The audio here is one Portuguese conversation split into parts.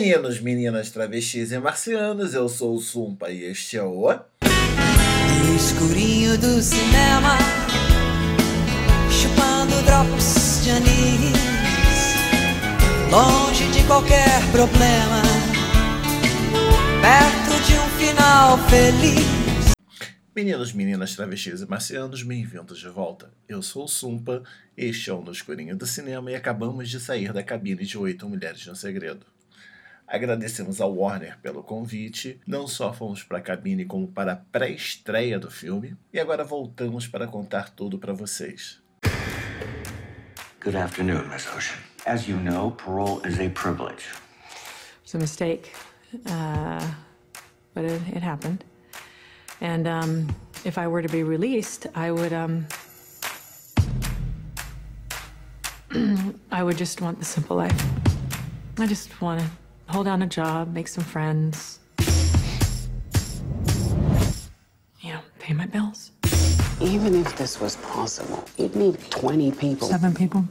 Meninos, meninas, travestis e marcianos, eu sou o Sumpa e este é o. No escurinho do cinema, chupando drops de anis, longe de qualquer problema, perto de um final feliz. Meninos, meninas, travestis e marcianos, bem-vindos de volta. Eu sou o Sumpa, este é o No Escurinho do Cinema e acabamos de sair da cabine de Oito Mulheres no Segredo. Agradecemos ao Warner pelo convite, não só fomos para a cabine como para a pré-estreia do filme, e agora voltamos para contar tudo para vocês. Good afternoon, Miss Ocean. As you know, parole is a privilege. It's a mistake, uh, but it, it happened. And um, if I were to be released, I would um, I would just want the simple life. I just want to hold down a job, make some friends, you know, pay my bills. Even if this was possible, you'd need 20 people. Seven people,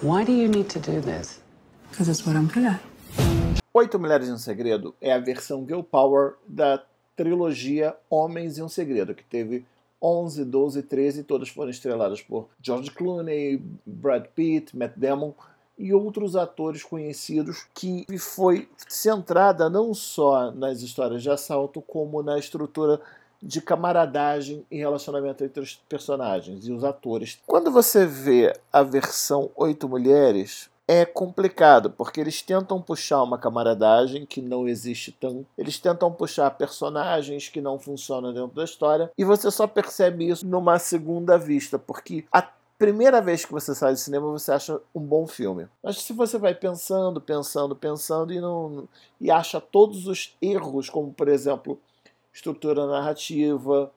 Why do you need to do this? because it's what I'm good at. Oito Mulheres no Segredo é a versão Girl Power da trilogia Homens e um Segredo, que teve 11, 12, 13, todas foram estreladas por George Clooney, Brad Pitt, Matt Damon e outros atores conhecidos, que foi centrada não só nas histórias de assalto, como na estrutura de camaradagem e relacionamento entre os personagens e os atores. Quando você vê a versão Oito Mulheres, é complicado, porque eles tentam puxar uma camaradagem que não existe tão. Eles tentam puxar personagens que não funcionam dentro da história, e você só percebe isso numa segunda vista, porque primeira vez que você sai do cinema você acha um bom filme. Mas se você vai pensando, pensando, pensando e não e acha todos os erros, como por exemplo, estrutura narrativa,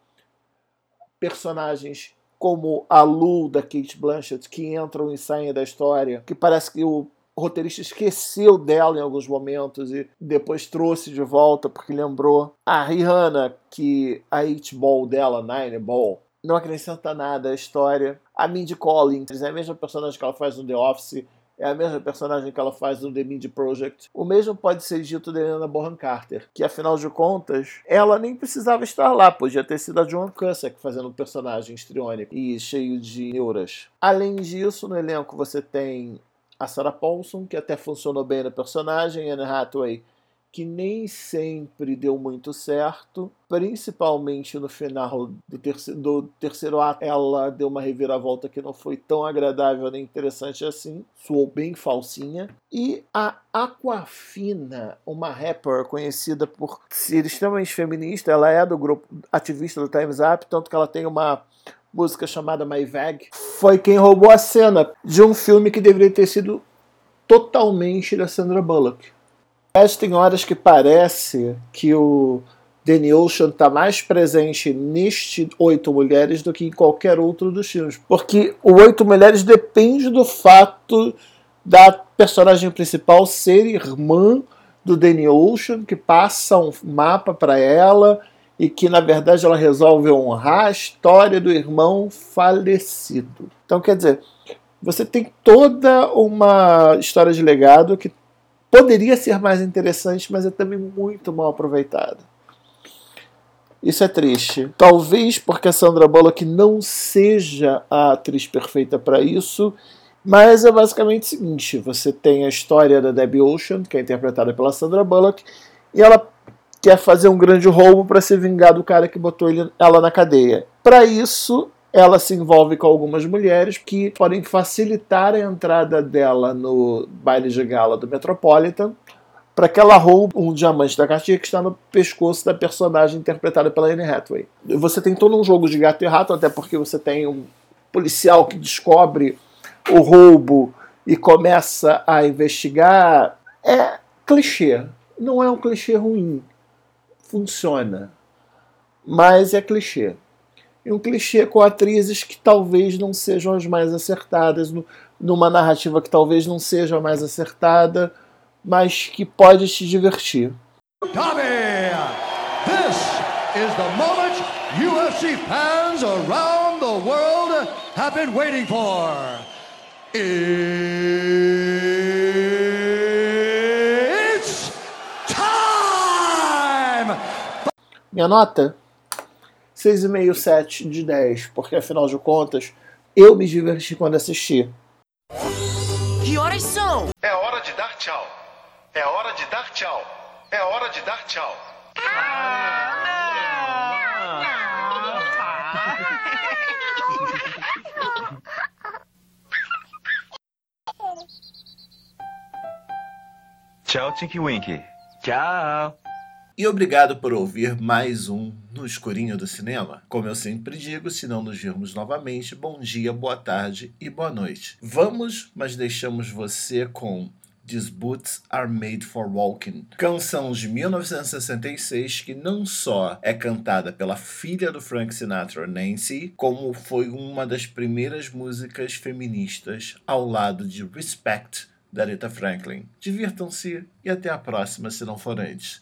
personagens como a Lu da Kate Blanchett que entram e saem da história, que parece que o roteirista esqueceu dela em alguns momentos e depois trouxe de volta porque lembrou. A Rihanna, que a Eight Ball dela, Nine Ball, não acrescenta nada à história. A Mindy Collins é a mesma personagem que ela faz no The Office, é a mesma personagem que ela faz no The Mindy Project. O mesmo pode ser dito da Helena Bonham Carter, que afinal de contas, ela nem precisava estar lá, podia ter sido a Joan Cusack fazendo um personagem histriônico e cheio de neuras. Além disso, no elenco você tem a Sarah Paulson, que até funcionou bem no personagem, Anne Hathaway, que nem sempre deu muito certo, principalmente no final do terceiro, do terceiro ato, ela deu uma reviravolta que não foi tão agradável nem interessante assim, soou bem falsinha. E a Aquafina, uma rapper conhecida por ser extremamente feminista, ela é do grupo ativista do Time's Up, tanto que ela tem uma música chamada My Vag, foi quem roubou a cena de um filme que deveria ter sido totalmente da Sandra Bullock. Mas tem horas que parece que o Danny Ocean está mais presente neste Oito Mulheres do que em qualquer outro dos filmes. Porque o Oito Mulheres depende do fato da personagem principal ser irmã do Danny Ocean, que passa um mapa para ela e que na verdade ela resolve honrar a história do irmão falecido. Então quer dizer, você tem toda uma história de legado que poderia ser mais interessante, mas é também muito mal aproveitado. Isso é triste. Talvez porque a Sandra Bullock não seja a atriz perfeita para isso, mas é basicamente o seguinte: você tem a história da Debbie Ocean, que é interpretada pela Sandra Bullock, e ela quer fazer um grande roubo para se vingar do cara que botou ela na cadeia. Para isso, ela se envolve com algumas mulheres que podem facilitar a entrada dela no baile de gala do Metropolitan para que ela roube um diamante da cartilha que está no pescoço da personagem interpretada pela Anne Hathaway. Você tem todo um jogo de gato e rato, até porque você tem um policial que descobre o roubo e começa a investigar. É clichê. Não é um clichê ruim. Funciona. Mas é clichê e um clichê com atrizes que talvez não sejam as mais acertadas, numa narrativa que talvez não seja a mais acertada, mas que pode te divertir. Tommy, this is the moment UFC fans around the world have been waiting for. It's time! Minha nota? 6,5, 7 de 10, porque afinal de contas, eu me diverti quando assisti. Que horas são? É hora de dar tchau. É hora de dar tchau. É hora de dar tchau. Tchau, Tinky Winky. Tchau. E obrigado por ouvir mais um No Escurinho do Cinema. Como eu sempre digo, se não nos virmos novamente, bom dia, boa tarde e boa noite. Vamos, mas deixamos você com These Boots Are Made for Walking, canção de 1966 que não só é cantada pela filha do Frank Sinatra, Nancy, como foi uma das primeiras músicas feministas ao lado de Respect da Aretha Franklin. Divirtam-se e até a próxima, se não for antes.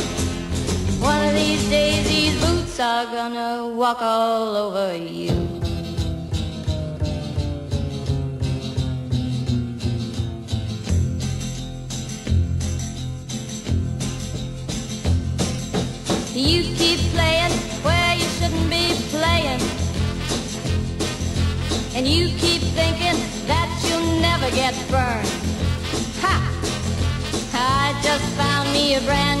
One of these days these boots are gonna walk all over you. You keep playing where you shouldn't be playing. And you keep thinking that you'll never get burned. Ha! I just found me a brand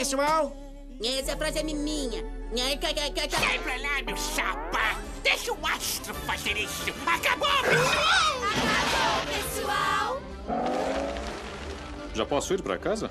Pessoal. Essa frase é minha. Sai pra lá, meu chapa! Deixa o astro fazer isso! Acabou! Acabou, pessoal! Já posso ir pra casa?